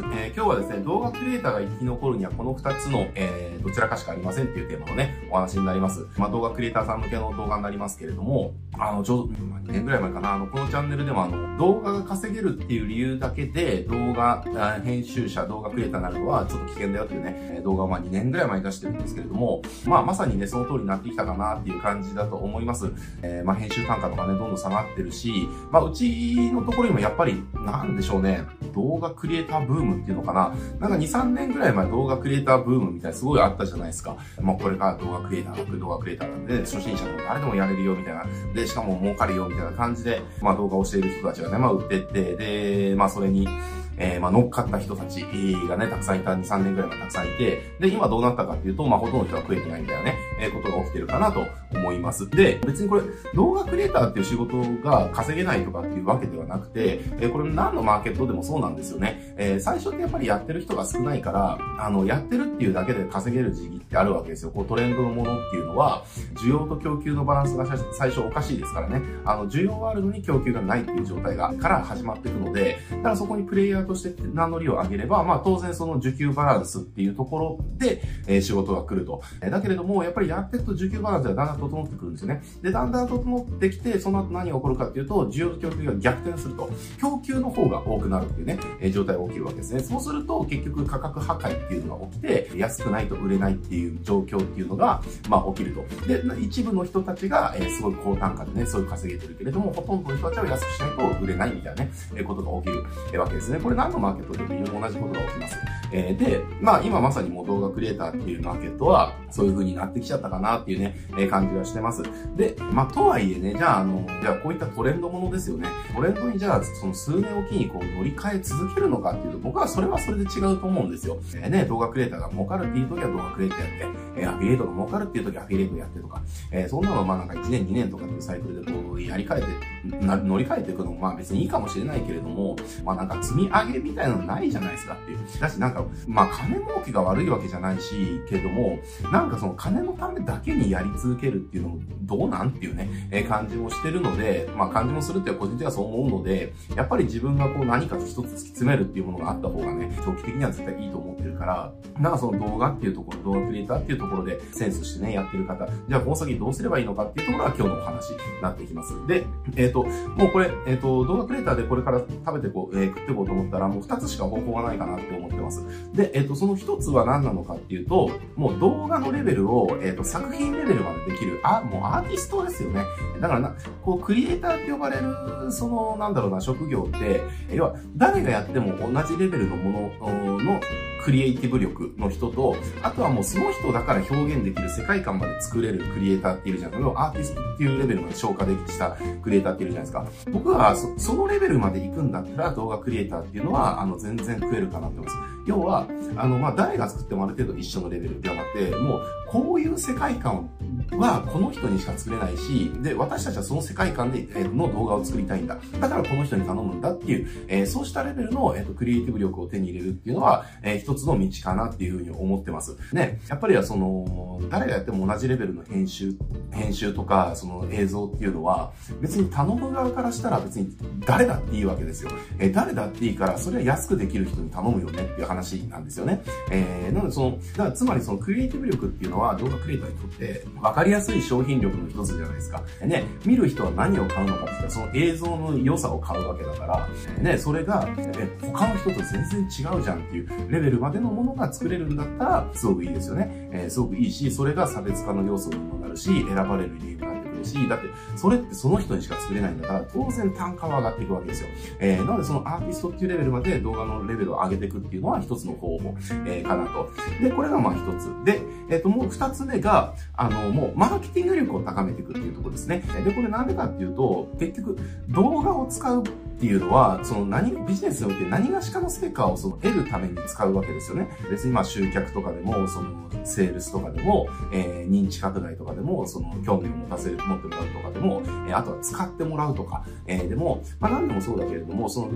。えー、今日はですね、動画クリエイターが生き残るにはこの2つの、えー、どちらかしかありませんっていうテーマのね、お話になります。まあ、動画クリエイターさん向けの動画になりますけれども、あの、ちょうど、ま、2年ぐらい前かな、あの、このチャンネルでもあの、動画が稼げるっていう理由だけで、動画、編集者、動画クリエイターになるのはちょっと危険だよっていうね、動画をまあ2年ぐらい前に出してるんですけれども、まあ、まさにね、その通りになってきたかなっていう感じだと思います。えー、まあ、編集単価とかね、どんどん下がってるし、まあ、うちのところにもやっぱり、なんでしょうね、動画クリエイターブームっていうのかな。なんか2、3年ぐらい前動画クリエイターブームみたいなすごいあったじゃないですか。もうこれから動画クリエイター、動画クリエイターなんで、初心者でも誰でもやれるよみたいな。で、しかも儲かるよみたいな感じで、まあ動画をしている人たちがね、まあ売ってって、で、まあそれに、えー、まあ、乗っかった人たちがね、たくさんいた、2、3年くらいがたくさんいて、で、今どうなったかっていうと、まあ、ほとんどの人は食えてないみたいなね、えー、ことが起きてるかなと思います。で、別にこれ、動画クリエイターっていう仕事が稼げないとかっていうわけではなくて、え、これ何のマーケットでもそうなんですよね。えー、最初ってやっぱりやってる人が少ないから、あの、やってるっていうだけで稼げる時期ってあるわけですよ。こう、トレンドのものっていうのは、需要と供給のバランスが最初おかしいですからね。あの、需要はあるのに供給がないっていう状態が、から始まっていくので、だからそこにプレイヤーとして名乗りを上げれば、まあ当然その需給バランスっていうところで、えー、仕事が来ると。え、だけれども、やっぱりやってると需給バランスがだんだん整ってくるんですよね。で、だんだん整ってきて、その後何が起こるかっていうと、需要と供給が逆転すると。供給の方が多くなるっていうね、え、状態が起きるわけですね。そうすると、結局価格破壊っていうのが起きて、安くないと売れないっていう状況っていうのが、まあ起きると。で、一部の人たちが、え、すごい高単価でね、そういう稼げてるけれども、ほとんどの人たちは安くしないと売れないみたいなね、え、ことが起きる、わけですね。これ何のマーケットでも同じことが起きます。え、で、まあ今まさにもう動画クリエイターっていうマーケットは、そういう風になってきちゃったかなっていうね、えー、感じがしてます。で、まあとはいえね、じゃああの、じゃあこういったトレンドものですよね。トレンドにじゃあその数年おきにこう乗り換え続けるのかっていうと、僕はそれはそれで違うと思うんですよ。えー、ね、動画クリエイターが儲かるっていう時は動画クリエイターやって、えー、アフィリエイトが儲かるっていう時はアフィリエイトやってとか、えー、そんなのまあなんか1年2年とかっていうサイクルでこうやり替えて、な乗り換えていくのもまあ別にいいかもしれないけれども、まあなんか積み上げみたいなのないじゃないですかっていう。だしなんか、まあ金儲けが悪いわけじゃないし、けども、なんかその金のためだけにやり続けるっていうのもどうなんっていうね、えー、感じもしてるので、まあ感じもするって個人的にはそう思うので、やっぱり自分がこう何か一つ突き詰めるっていうものがあった方がね、長期的には絶対いいと思ってるから、なんかその動画っていうところ、動画クリエイターっていうところでセンスしてね、やってる方、じゃあこの先どうすればいいのかっていうところが今日のお話になっていきます。で、えっ、ー、と、もうこれ、えっ、ー、と、動画クリエイターでこれから食べてこう、えー、食っていこうと思ったら、もう二つしか方法がないかなって思ってます。で、えっ、と、その一つは何なのかっていうと、もう動画のレベルを、えっ、と、作品レベルまでできる、あ、もうアーティストですよね。だからな、こう、クリエイターって呼ばれる、その、なんだろうな、職業って、要は、誰がやっても同じレベルのもののクリエイティブ力の人と、あとはもうその人だから表現できる世界観まで作れるクリエイターっているじゃないですか。アーティストっていうレベルまで消化できたクリエイターっているじゃないですか。僕はそそのレベルまで行くんだったら動画クリエイターっていうのは、あの、全然食えるかなって思います。要は、あの、ま、誰が作ってもある程度一緒のレベルではなくて、もう、こういう世界観はこの人にしか作れないし、で、私たちはその世界観で、えー、の動画を作りたいんだ。だからこの人に頼むんだっていう、えー、そうしたレベルの、えーと、クリエイティブ力を手に入れるっていうのは、えー、一つの道かなっていうふうに思ってます。ね、やっぱりはその、誰がやっても同じレベルの編集、編集とか、その映像っていうのは、別に頼む側からしたら別に誰だっていいわけですよ。えー、誰だっていいから、それは安くできる人に頼むよねっていう話なんですよね。えー、なのでその、だからつまりそのクリエイティブ力っていうのは動画クリエイターにとって分かりやすい商品力の一つじゃないですか。ね、見る人は何を買うのかって言ったら、その映像の良さを買うわけだから、ね、それが、え、他の人と全然違うじゃんっていうレベルまでのものが作れるんだったら、すごくいいですよね。えー、すごくいいし、それが差別化の要素にもなるし、選ばれる理由になってくし、だって、それってその人にしか作れないんだから、当然単価は上がっていくわけですよ。えー、なのでそのアーティストっていうレベルまで動画のレベルを上げていくっていうのは一つの方法、えー、かなと。で、これがまあ一つ。で、えっ、ー、と、もう二つ目が、あの、もう、マーケティング力を高めていくっていうところですね。で、これなんでかっていうと、結局、動画を使うっていうのは、その何、ビジネスにおいて何がしかの成果をその得るために使うわけですよね。別にまあ集客とかでも、そのセールスとかでも、えー、認知拡大とかでも、その興味を持たせる、持ってもらうとかでも、えー、あとは使ってもらうとか、えー、でも、まあ何でもそうだけれども、その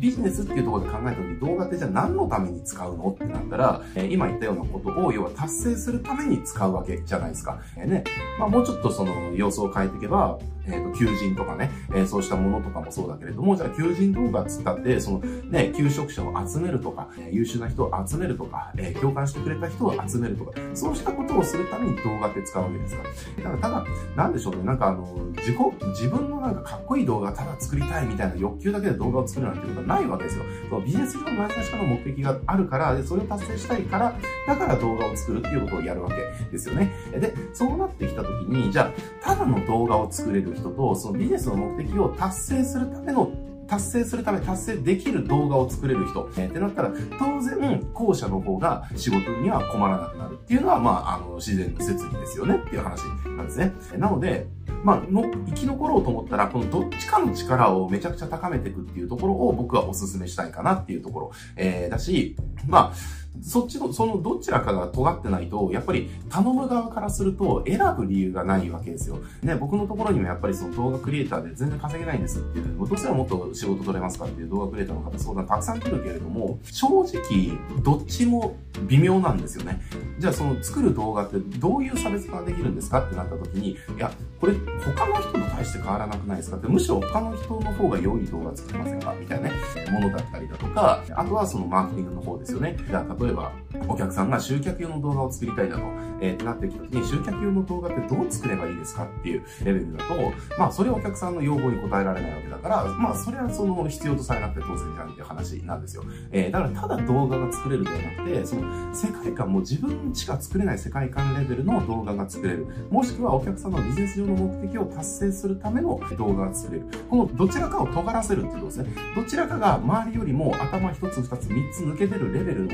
ビジネスっていうところで考えた時に動画ってじゃあ何のために使うのってなったら、えー、今言ったようなことを要は達成するために使うわけじゃないですか。えー、ね。まあもうちょっとその様子を変えていけば、えっ、ー、と、求人とかね、えー、そうしたものとかもそうだけれども、じゃあ求人動画っつったって、そのね、求職者を集めるとか、優秀な人を集めるとか、えー、共感してくれた人を集めるとか、そうしたことをするために動画って使うわけですから。だからただ、なんでしょうね、なんかあの、自己、自分のなんかかっこいい動画ただ作りたいみたいな欲求だけで動画を作るなんていうことはないわけですよ。そのビジネス上の何かしかの目的があるから、で、それを達成したいから、だから動画を作るっていうことをやるわけですよね。で、そうなってきたときに、じゃあ、ただの動画を作れる人と、そのビジネスの目的を達成するための達成するため、達成できる動画を作れる人、えー、ってなったら、当然、後者の方が仕事には困らなくなるっていうのは、まあ、あの、自然の設理ですよねっていう話なんですね。なので、まあ、の、生き残ろうと思ったら、このどっちかの力をめちゃくちゃ高めていくっていうところを僕はお勧めしたいかなっていうところ、えー、だし、まあ、そっちの、そのどちらかが尖ってないと、やっぱり頼む側からすると選ぶ理由がないわけですよ。ね、僕のところにもやっぱりその動画クリエイターで全然稼げないんですっていうの、どうしたらもっと仕事取れますかっていう動画クリエイターの方相談たくさん来るけれども、正直、どっちも微妙なんですよね。じゃあその作る動画ってどういう差別化ができるんですかってなった時に、いや、これ他の人と対して変わらなくないですかって、むしろ他の人の方が良い動画作れませんかみたいなね、ものだったりだとか、あとはそのマーケティングの方ですよね。じゃあ例えば、お客さんが集客用の動画を作りたいだと、えー、ってなってきた時に、集客用の動画ってどう作ればいいですかっていうレベルだと、まあ、それはお客さんの要望に応えられないわけだから、まあ、それはその必要とされなくて当然じゃんっていう話なんですよ。えー、だからただ動画が作れるではなくて、その世界観も自分しか作れない世界観レベルの動画が作れる。もしくはお客さんのビジネス上の目的を達成するための動画が作れる。このどちらかを尖らせるっていうことですね。どちらかが周りよりも頭一つ二つ三つ抜けてるレベルを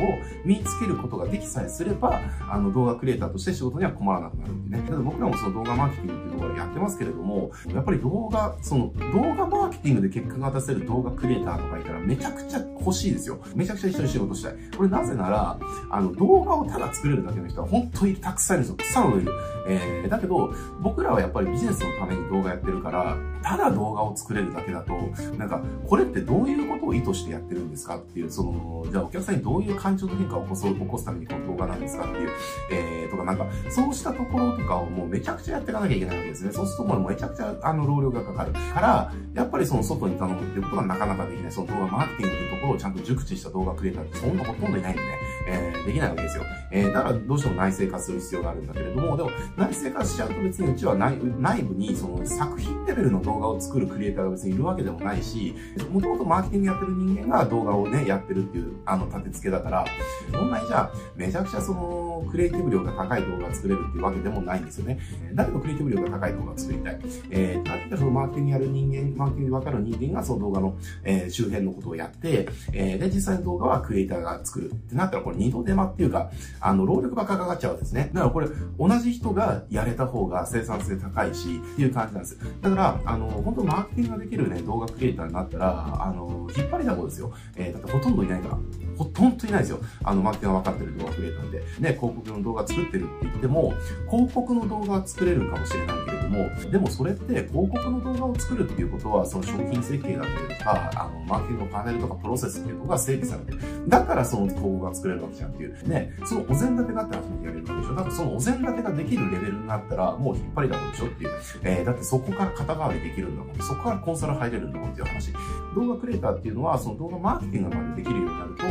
見つけることができさえすれば、あの動画クリエイターとして仕事には困らなくなるんでね。ただ僕らもその動画マーケティングっていうところでやってますけれども、やっぱり動画、その動画マーケティングで結果が出せる動画クリエイターとかいたらめちゃくちゃ欲しいですよ。めちゃくちゃ一緒に仕事したい。これなぜなら、あの動画をただ作れるだけの人は本当にたくさんいるんですよ。たくさんいる。えー、だけど、僕らはやっぱりビジネスのために動画やってるから、ただ動画を作れるだけだと、なんか、これってどういうことを意図してやってるんですかっていう、その、じゃあお客さんにどういう感情の変化を起こす、起こすためにこの動画なんですかっていう、えー、とかなんか、そうしたところとかをもうめちゃくちゃやっていかなきゃいけないわけですね。そうするともうめちゃくちゃ、あの、労力がかかる。から、やっぱりその外に頼むっていうことがなかなかできない。その動画マーケティングっていうところをちゃんと熟知した動画クリエイターってそんなほとんどいないんでね、えー、できないわけですよ。えー、だからどうしても内製化する必要があるんだけれども、でも内製化しちゃうと別にうちは内内部にその作品レベルの動画を作るクリエイターが別にいるわけでもないし、もともとマーケティングやってる人間が動画をね、やってるっていう、あの、立て付けだから、そんなにじゃあ、めちゃくちゃその、クリエイティブ量が高い動画を作れるっていうわけでもないんですよね。だけどクリエイティブ量が高い動画を作りたい？えー、だってそのマーケティングやる人間、マーケティングでわかる人間がその動画の、えー、周辺のことをやって、えー、で、実際の動画はクリエイターが作るってなったら、これ二度手間っていうか、あの、労力ばっかかかっちゃうんですね。だからこれ、同じ人がやれた方が生産性高いし、っていう感じなんです。だから、あの、本当マーケティングができるね、動画クリエイターになったら、あの、引っ張りだこですよ。えー、だってほとんどいないから。ほとんどいないですよ。あの、マーケティングが分かってる動画クリエイターで。ね、広告の動画作ってるって言っても、広告の動画は作れるかもしれないけども、でもそれって広告の動画を作るっていうことは、その商品設計だったりとか、あの、マーケティングのパネルとかプロセスっていうのが整備されてる。だからその広告が作れるわけじゃんっていう。ね、そのお膳立てがあって初めてやれるわけでしょ。だからそのお膳立てができるレベルになったら、もう引っ張りだこでしょっていう。えー、だってそこから肩代わりできるんだもん。そこからコンサル入れるんだもんっていう話。動画クリエイターっていうのは、その動画マーケティングまでできるようになると、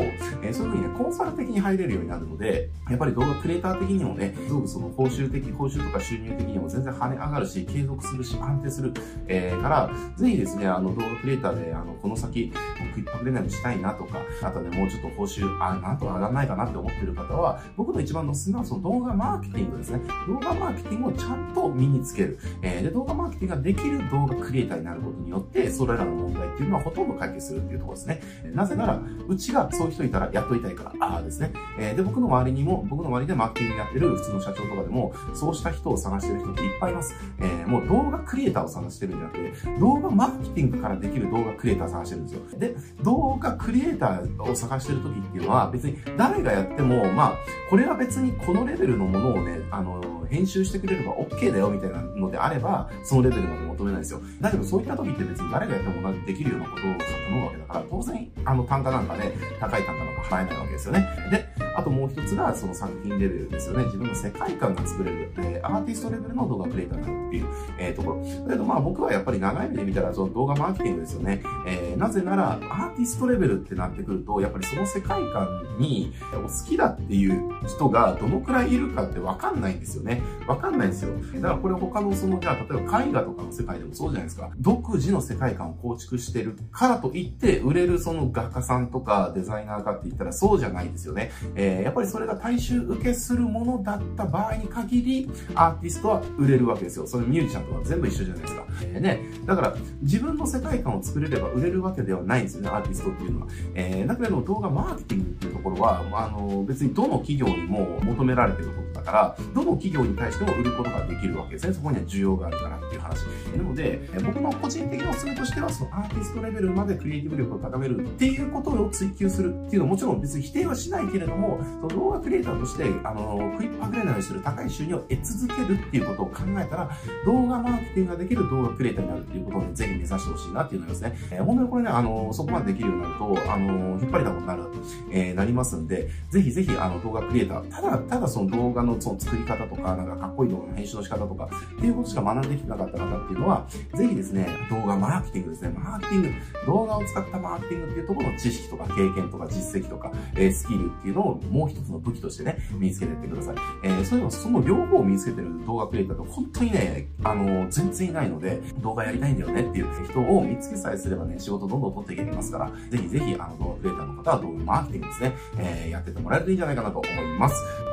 え、そういうふうにね、コンサル的に入れるようになるので、やっぱり動画クリエイター的にもね、すごくその報酬的、報酬とか収入的にも全然跳ね上がるし、継続するし、安定する、えー、から、ぜひですね、あの動画クリエイターで、あの、この先、食いっぱぐれないようにしたいなとか、あとね、もうちょっと報酬、あ、なんとか上がらないかなって思ってる方は、僕の一番のおすすめはその動画マーケティングですね。動画マーケティングをちゃんと身につける。えー、で、動画マーケティングができる動画クリエイターになることによって、それらの問題っていうのはほとんど解決するっていうところですね。なぜなら、うちがそういう人いたら雇いたいから、ああですね。えー、で、僕の周りにも、僕の周りでマーケティングやってる普通の社長とかでも、そうした人を探してる人っていっぱいいます。えー、もう動画クリエイターを探してるんじゃなくて、動画マーケティングからできる動画クリエイターを探してるんですよ。で、動画クリエイターを探してる時っていうのは、別に誰がやっても、まあ、これは別にこのレベルのものをね、あの、編集してくれれば OK だよみたいなのであれば、そのレベルまで求めないですよ。だけどそういった時って別に誰がやっても同じできるようなことを頼むわけだから、当然、あの単価なんかね、高い単価なんか払えないわけですよね。で、あともう一つがその作品レベルですよね。自分の世界観が作れる、えー、アーティストレベルの動画クリエイターになるっていう、えー、ところ。だけどまあ僕はやっぱり長い目で見たらその動画マーケティングですよね。えー、なぜならアーティストレベルってなってくると、やっぱりその世界観にお好きだっていう人がどのくらいいるかってわかんないんですよね。わかんないんですよ。だからこれ他のその、じゃあ例えば絵画とかの世界でもそうじゃないですか。独自の世界観を構築してるからといって売れるその画家さんとかデザイナーかって言ったらそうじゃないですよね。えー、やっぱりそれが大衆受けするものだった場合に限り、アーティストは売れるわけですよ。それミュージシャンとか全部一緒じゃないですか。えー、ね。だから自分の世界観を作れれば売れるわけではないんですよね、アーティストっていうのは。えー、だけれども動画マーケティングっていうところは、あの、別にどの企業にも求められてることだから、どの企業に対しても売ることができるわけですね。そこには需要があるからっていう話。なので、僕の個人的なおすすめとしては、そのアーティストレベルまでクリエイティブ力を高めるっていうことを追求するっていうのはもちろん別に否定はしないけれども、その動画クリエイターとして、あの、クイップはぐれないようにする高い収入を得続けるっていうことを考えたら、動画マーケティングができる動画クリエイターになるっていうことを、ぜひ目指してほしいなっていうのですね、えー、本当にこれね、あの、そこまでできるようになると、あの、引っ張りだこになる、えー、なりますんで、ぜひぜひ、あの、動画クリエイター、ただ、ただその動画のその作り方とか、なんかかっこいい動画の編集の仕方とか、っていうことしか学んできてなかった方っていうのは、ぜひですね、動画マーケティングですね、マーケティング、動画を使ったマーケティングっていうところの知識とか経験とか実績とか、えー、スキルっていうのをもう一つの武器としてね、身につけていってください。えー、そういうの、その両方を身につけてる動画クリエイターって本当にね、あの、全然いないので、動画やりたいんだよねっていう人を見つけさえすればね、仕事どんどん取っていけますから、ぜひぜひ、あの、動画クリエイターの方は動画マーケティングですね、えー、やっててもらえるといいんじゃないかなと思います。